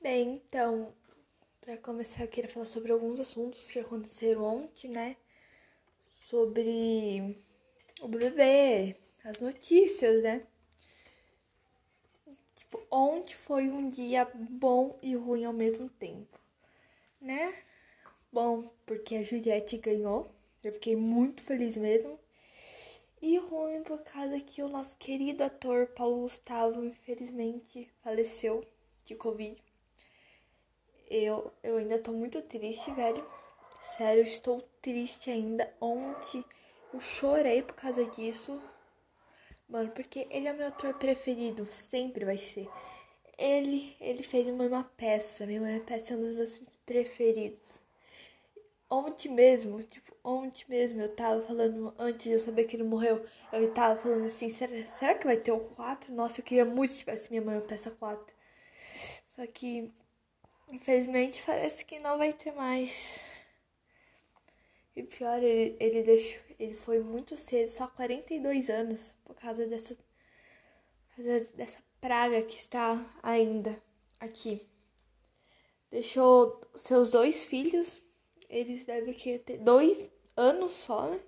Bem, então, para começar, eu queria falar sobre alguns assuntos que aconteceram ontem, né? Sobre o bebê, as notícias, né? Tipo, ontem foi um dia bom e ruim ao mesmo tempo, né? Bom, porque a Juliette ganhou, eu fiquei muito feliz mesmo. E ruim por causa que o nosso querido ator Paulo Gustavo, infelizmente, faleceu de Covid. Eu, eu ainda tô muito triste, velho. Sério, estou triste ainda. Ontem eu chorei por causa disso. Mano, porque ele é meu ator preferido, sempre vai ser. Ele, ele fez uma peça, minha mãe peça é um dos meus preferidos. Ontem mesmo, tipo, ontem mesmo eu tava falando, antes de eu saber que ele morreu, eu tava falando assim, será, será que vai ter o 4? Nossa, eu queria muito que tivesse minha mãe peça 4. Só que, infelizmente, parece que não vai ter mais. E pior, ele, ele deixou, ele foi muito cedo, só 42 anos, por causa dessa, por causa dessa praga que está ainda aqui. Deixou seus dois filhos eles devem ter dois anos só, né?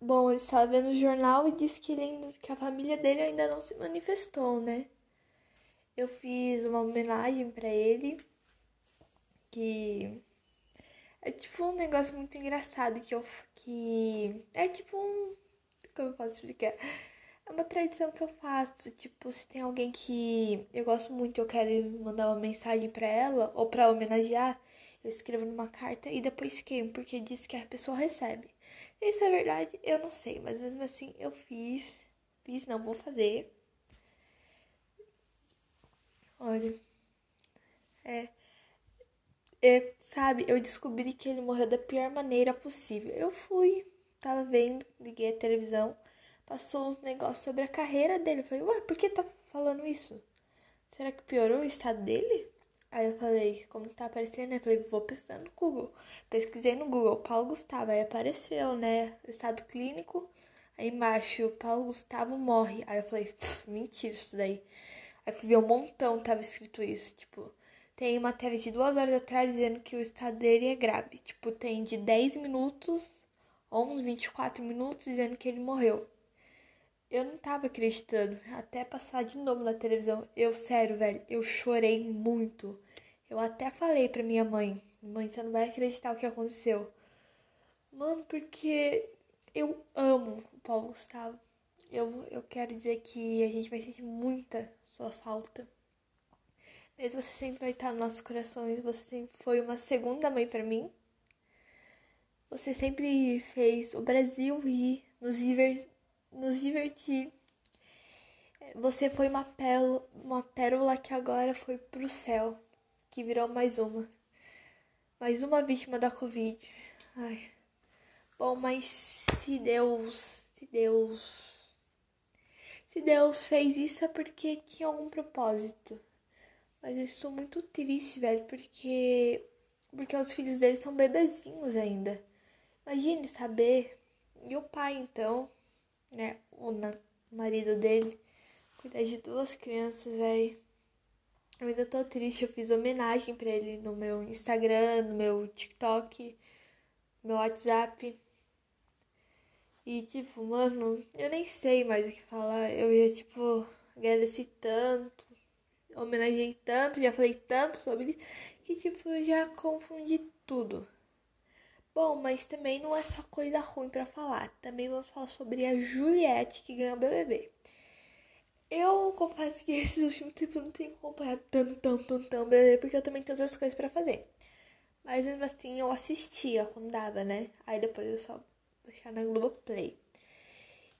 Bom, eu estava vendo o jornal e disse que, ele, que a família dele ainda não se manifestou, né? Eu fiz uma homenagem para ele, que é tipo um negócio muito engraçado que eu que é tipo um como eu posso explicar? É uma tradição que eu faço, tipo, se tem alguém que eu gosto muito, eu quero mandar uma mensagem para ela ou para homenagear, eu escrevo numa carta e depois queimo, porque diz que a pessoa recebe. Isso é verdade, eu não sei, mas mesmo assim eu fiz. Fiz, não vou fazer. Olha. É. é. Sabe, eu descobri que ele morreu da pior maneira possível. Eu fui, tava vendo, liguei a televisão, passou uns negócios sobre a carreira dele. Eu falei, ué, por que tá falando isso? Será que piorou o estado dele? Aí eu falei, como tá aparecendo, né? Eu falei, vou pesquisar no Google. Pesquisei no Google, Paulo Gustavo, aí apareceu, né? Estado clínico. Aí embaixo, Paulo Gustavo morre. Aí eu falei, mentira isso daí. Aí fui ver um montão, tava escrito isso. Tipo, tem matéria de duas horas atrás dizendo que o estado dele é grave. Tipo, tem de 10 minutos, 11, 24 minutos dizendo que ele morreu. Eu não tava acreditando, até passar de novo na televisão. Eu, sério, velho, eu chorei muito. Eu até falei pra minha mãe: Mãe, você não vai acreditar o que aconteceu. Mano, porque eu amo o Paulo Gustavo. Eu, eu quero dizer que a gente vai sentir muita sua falta. Mas você sempre vai estar nos nossos corações. Você sempre foi uma segunda mãe para mim. Você sempre fez o Brasil rir, nos divertir nos divertir. Você foi uma pérola, uma pérola que agora foi pro céu, que virou mais uma. Mais uma vítima da Covid. Ai. Bom, mas se Deus, se Deus, se Deus fez isso é porque tinha algum propósito. Mas eu estou muito triste, velho, porque porque os filhos dele são bebezinhos ainda. Imagine saber. E o pai então, né, o marido dele, cuidar de duas crianças, velho. Eu ainda tô triste, eu fiz homenagem para ele no meu Instagram, no meu TikTok, no meu WhatsApp. E tipo, mano, eu nem sei mais o que falar. Eu ia, tipo, agradeci tanto, homenageei tanto, já falei tanto sobre isso, que tipo, eu já confundi tudo. Bom, mas também não é só coisa ruim para falar. Também vamos falar sobre a Juliette que ganhou o BBB. Eu confesso que esses últimos tempos eu não tenho acompanhado tanto, tanto, tanto, tanto BBB, porque eu também tenho outras coisas para fazer. Mas mesmo assim eu assistia quando dava, né? Aí depois eu só deixar na Globoplay.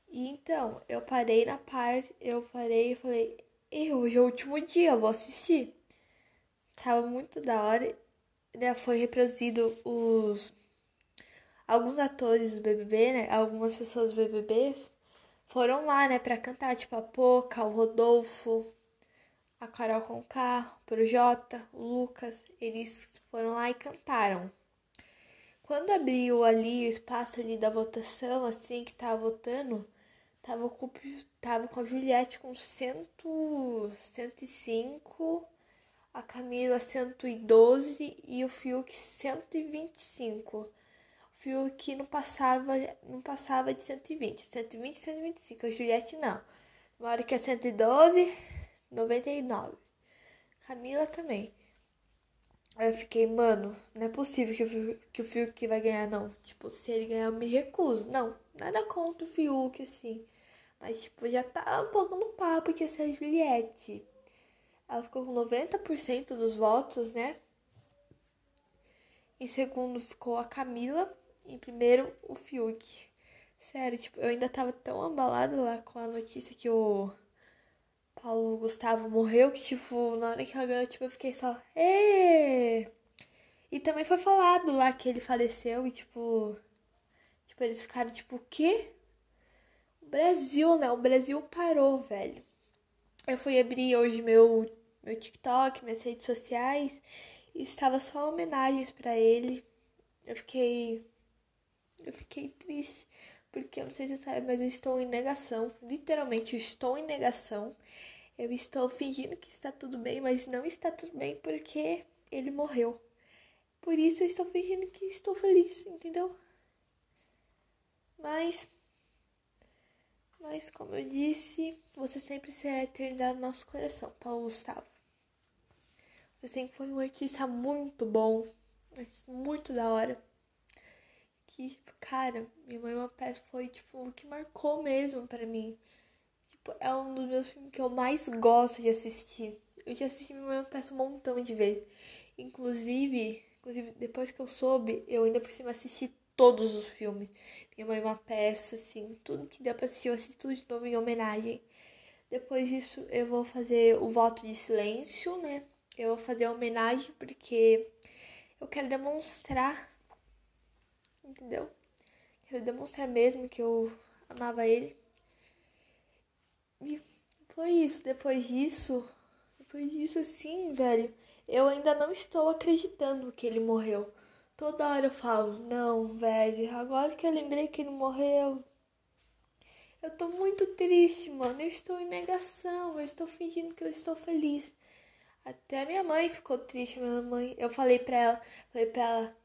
E então, eu parei na parte, eu parei e falei, e hoje é o último dia, eu vou assistir. Tava muito da hora. Já foi reproduzido os alguns atores do BBB, né? Algumas pessoas do BBBs foram lá, né, pra cantar, tipo a Poca, o Rodolfo, a Carol Conká, o Projota, o Lucas, eles foram lá e cantaram. Quando abriu ali o espaço ali da votação, assim, que tava votando, tava com, tava com a Juliette com cento, 105 a Camila 112 e o Fiuk 125. O Fiuk não passava, não passava de 120, 120 125. A Juliette não. Uma hora que é 112, 99. Camila também. Aí eu fiquei, mano, não é possível que o, que o Fiuk vai ganhar, não. Tipo, se ele ganhar, eu me recuso. Não, nada contra o Fiuk, assim. Mas, tipo, já tá um pouco no papo que ia ser a Juliette. Ela ficou com 90% dos votos, né? Em segundo ficou a Camila. Em primeiro, o Fiuk. Sério, tipo, eu ainda tava tão abalada lá com a notícia que o Paulo Gustavo morreu, que, tipo, na hora que ela ganhou, tipo, eu fiquei só. Êêê! E também foi falado lá que ele faleceu e, tipo. Tipo, eles ficaram, tipo, o quê? O Brasil, né? O Brasil parou, velho. Eu fui abrir hoje meu, meu TikTok, minhas redes sociais, e estava só homenagens para ele. Eu fiquei. Eu fiquei triste. Porque eu não sei se você sabe, mas eu estou em negação. Literalmente, eu estou em negação. Eu estou fingindo que está tudo bem, mas não está tudo bem porque ele morreu. Por isso eu estou fingindo que estou feliz, entendeu? Mas. Mas, como eu disse, você sempre será eternidade no nosso coração, Paulo Gustavo. Você sempre foi um artista muito bom, muito da hora. Que, cara, minha mãe uma peça foi, tipo, o que marcou mesmo para mim tipo, é um dos meus filmes que eu mais gosto de assistir. Eu já assisti Minha Mãe Peça um montão de vezes. Inclusive, inclusive, depois que eu soube, eu ainda por cima assisti todos os filmes. Minha Mãe Uma Peça, assim, tudo que deu pra assistir, eu assisti tudo de novo em homenagem. Depois disso, eu vou fazer o voto de silêncio, né? Eu vou fazer a homenagem porque eu quero demonstrar, entendeu? Quero demonstrar mesmo que eu amava ele. E foi isso. Depois disso, depois disso, assim, velho, eu ainda não estou acreditando que ele morreu. Toda hora eu falo, não, velho, agora que eu lembrei que ele morreu. Eu tô muito triste, mano. Eu estou em negação. Eu estou fingindo que eu estou feliz. Até minha mãe ficou triste, minha mãe. Eu falei pra ela, falei pra ela,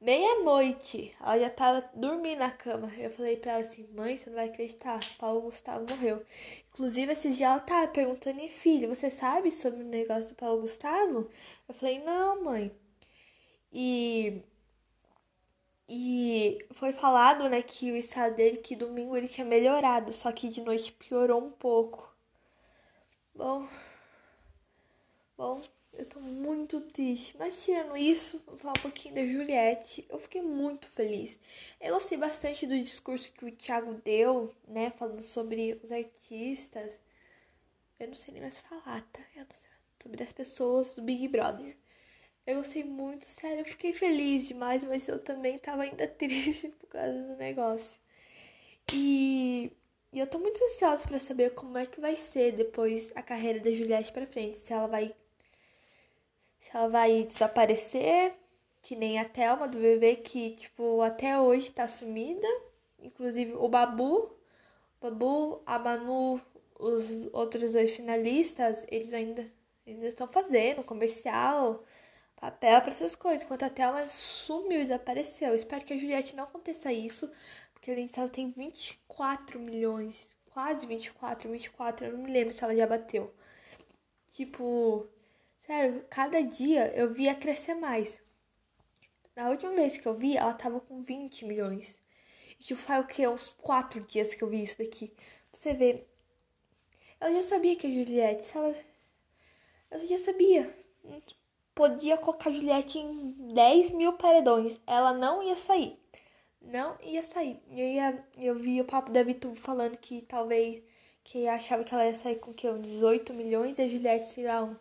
Meia-noite, ela já tava dormindo na cama. Eu falei pra ela assim: mãe, você não vai acreditar, Paulo Gustavo morreu. Inclusive, esses dias ela tava perguntando: filho, você sabe sobre o negócio do Paulo Gustavo? Eu falei: não, mãe. E. E foi falado, né, que o estado dele, que domingo ele tinha melhorado, só que de noite piorou um pouco. Bom. Bom, eu tô muito triste. Mas tirando isso, vou falar um pouquinho da Juliette. Eu fiquei muito feliz. Eu gostei bastante do discurso que o Thiago deu, né? Falando sobre os artistas. Eu não sei nem mais falar, tá? Eu não sei. Sobre as pessoas do Big Brother. Eu gostei muito, sério. Eu fiquei feliz demais, mas eu também tava ainda triste por causa do negócio. E, e eu tô muito ansiosa para saber como é que vai ser depois a carreira da Juliette pra frente. Se ela vai se ela vai desaparecer, que nem a Thelma do bebê, que, tipo, até hoje tá sumida. Inclusive o Babu, o Babu, a Manu, os outros dois finalistas, eles ainda, ainda estão fazendo comercial, papel para essas coisas. Enquanto a Thelma sumiu e desapareceu. espero que a Juliette não aconteça isso, porque além disso ela tem 24 milhões, quase 24, 24, eu não me lembro se ela já bateu. Tipo, Sério, cada dia eu via crescer mais. Na última vez que eu vi, ela tava com 20 milhões. E tipo, faz o que? Uns 4 dias que eu vi isso daqui. Pra você ver. Eu já sabia que a Juliette, se ela. Eu já sabia. Podia colocar a Juliette em 10 mil paredões. Ela não ia sair. Não ia sair. Eu, ia, eu vi o papo da Vitu falando que talvez. Que achava que ela ia sair com que? 18 milhões e a Juliette, sei lá, um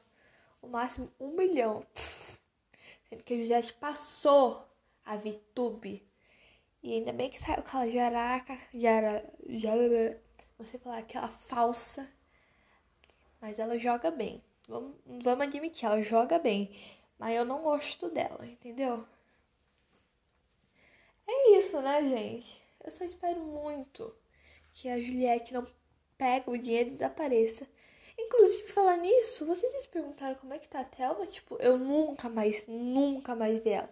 o máximo um milhão. Sendo que a Juliette passou a VTube. E ainda bem que saiu aquela jaraca, jara, jara, sei falar, aquela falsa. Mas ela joga bem. Vamos, vamos admitir, ela joga bem. Mas eu não gosto dela, entendeu? É isso, né, gente? Eu só espero muito que a Juliette não pegue o dinheiro e desapareça Inclusive, falar nisso, vocês já se perguntaram como é que tá a Thelma? Tipo, eu nunca mais, nunca mais vi ela.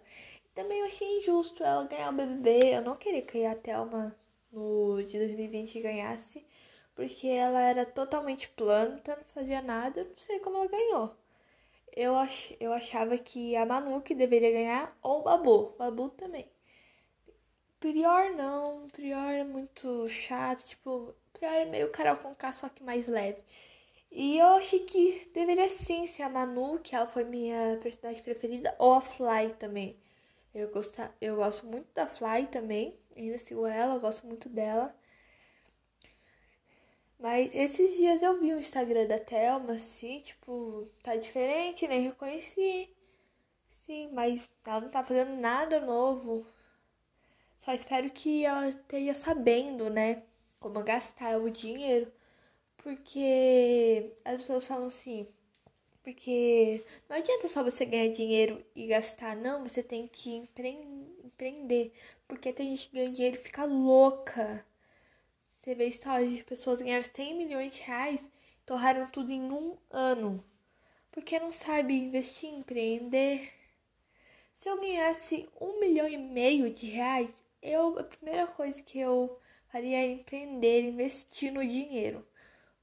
Também eu achei injusto ela ganhar o BBB. Eu não queria que a Thelma no de 2020 ganhasse, porque ela era totalmente planta, não fazia nada, não sei como ela ganhou. Eu, ach, eu achava que a Manu que deveria ganhar ou o Babu. Babu também. Prior não, Prior é muito chato, tipo, Prior é meio Carol com K, só que mais leve. E eu achei que deveria sim ser a Manu, que ela foi minha personagem preferida, ou a Fly também. Eu, gosto, eu gosto muito da Fly também, ainda sigo ela, eu gosto muito dela. Mas esses dias eu vi o Instagram da Thelma, assim, tipo, tá diferente, nem reconheci. Sim, mas ela não tá fazendo nada novo. Só espero que ela esteja sabendo, né, como gastar o dinheiro. Porque as pessoas falam assim, porque não adianta só você ganhar dinheiro e gastar, não, você tem que empreender. Porque tem gente que ganha dinheiro e fica louca. Você vê histórias de pessoas ganhando 100 milhões de reais e torraram tudo em um ano. Porque não sabe investir, empreender. Se eu ganhasse um milhão e meio de reais, eu a primeira coisa que eu faria é empreender, investir no dinheiro.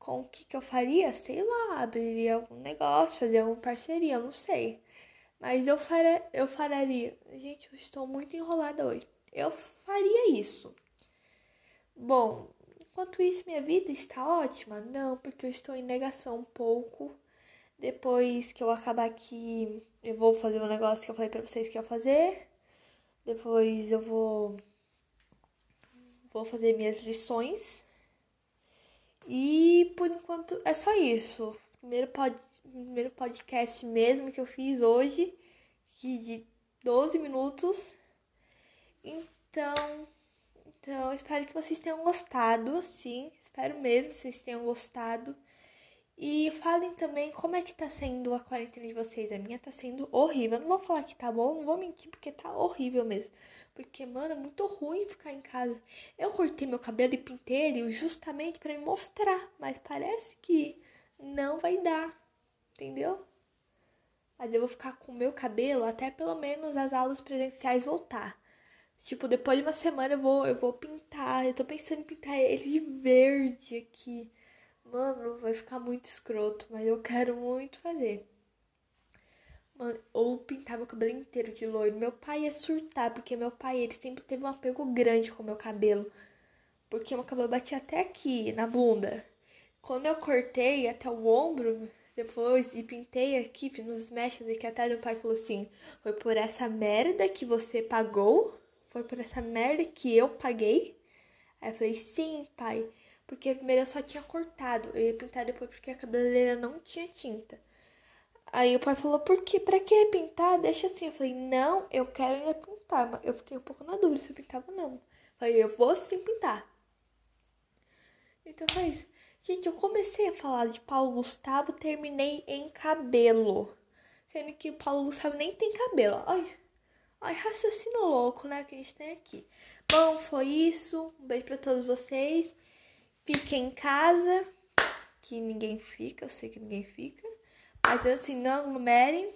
Com o que, que eu faria? Sei lá, abriria algum negócio, fazer alguma parceria, eu não sei. Mas eu, faria, eu faria. Gente, eu estou muito enrolada hoje. Eu faria isso. Bom, enquanto isso, minha vida está ótima? Não, porque eu estou em negação um pouco. Depois que eu acabar aqui, eu vou fazer um negócio que eu falei pra vocês que eu ia fazer. Depois eu vou vou fazer minhas lições. E por enquanto é só isso. Primeiro, pod, primeiro podcast mesmo que eu fiz hoje, de 12 minutos. Então, então espero que vocês tenham gostado, sim. Espero mesmo que vocês tenham gostado. E falem também como é que tá sendo a quarentena de vocês. A minha tá sendo horrível. Eu não vou falar que tá bom, não vou mentir, porque tá horrível mesmo. Porque, mano, é muito ruim ficar em casa. Eu cortei meu cabelo e pintei ele justamente para me mostrar. Mas parece que não vai dar. Entendeu? Mas eu vou ficar com o meu cabelo até pelo menos as aulas presenciais voltar. Tipo, depois de uma semana eu vou, eu vou pintar. Eu tô pensando em pintar ele de verde aqui. Mano, vai ficar muito escroto, mas eu quero muito fazer. Mano, ou pintar meu cabelo inteiro de loiro. Meu pai ia surtar, porque meu pai, ele sempre teve um apego grande com meu cabelo. Porque meu cabelo batia até aqui, na bunda. Quando eu cortei até o ombro, depois, e pintei aqui, fiz uns mechas aqui até meu pai falou assim, foi por essa merda que você pagou? Foi por essa merda que eu paguei? Aí eu falei, sim, pai. Porque primeiro eu só tinha cortado. Eu ia pintar depois porque a cabeleireira não tinha tinta. Aí o pai falou, por que? Pra que pintar? Deixa assim. Eu falei, não, eu quero ainda pintar. Mas eu fiquei um pouco na dúvida se eu pintava ou não. Falei, eu vou sim pintar. Então foi isso. Gente, eu comecei a falar de Paulo Gustavo, terminei em cabelo. Sendo que o Paulo Gustavo nem tem cabelo. Ai, ai, raciocínio louco, né, que a gente tem aqui. Bom, foi isso. Um beijo pra todos vocês. Fiquem em casa, que ninguém fica, eu sei que ninguém fica. Mas assim, não aglomerem.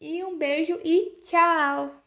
E um beijo e tchau!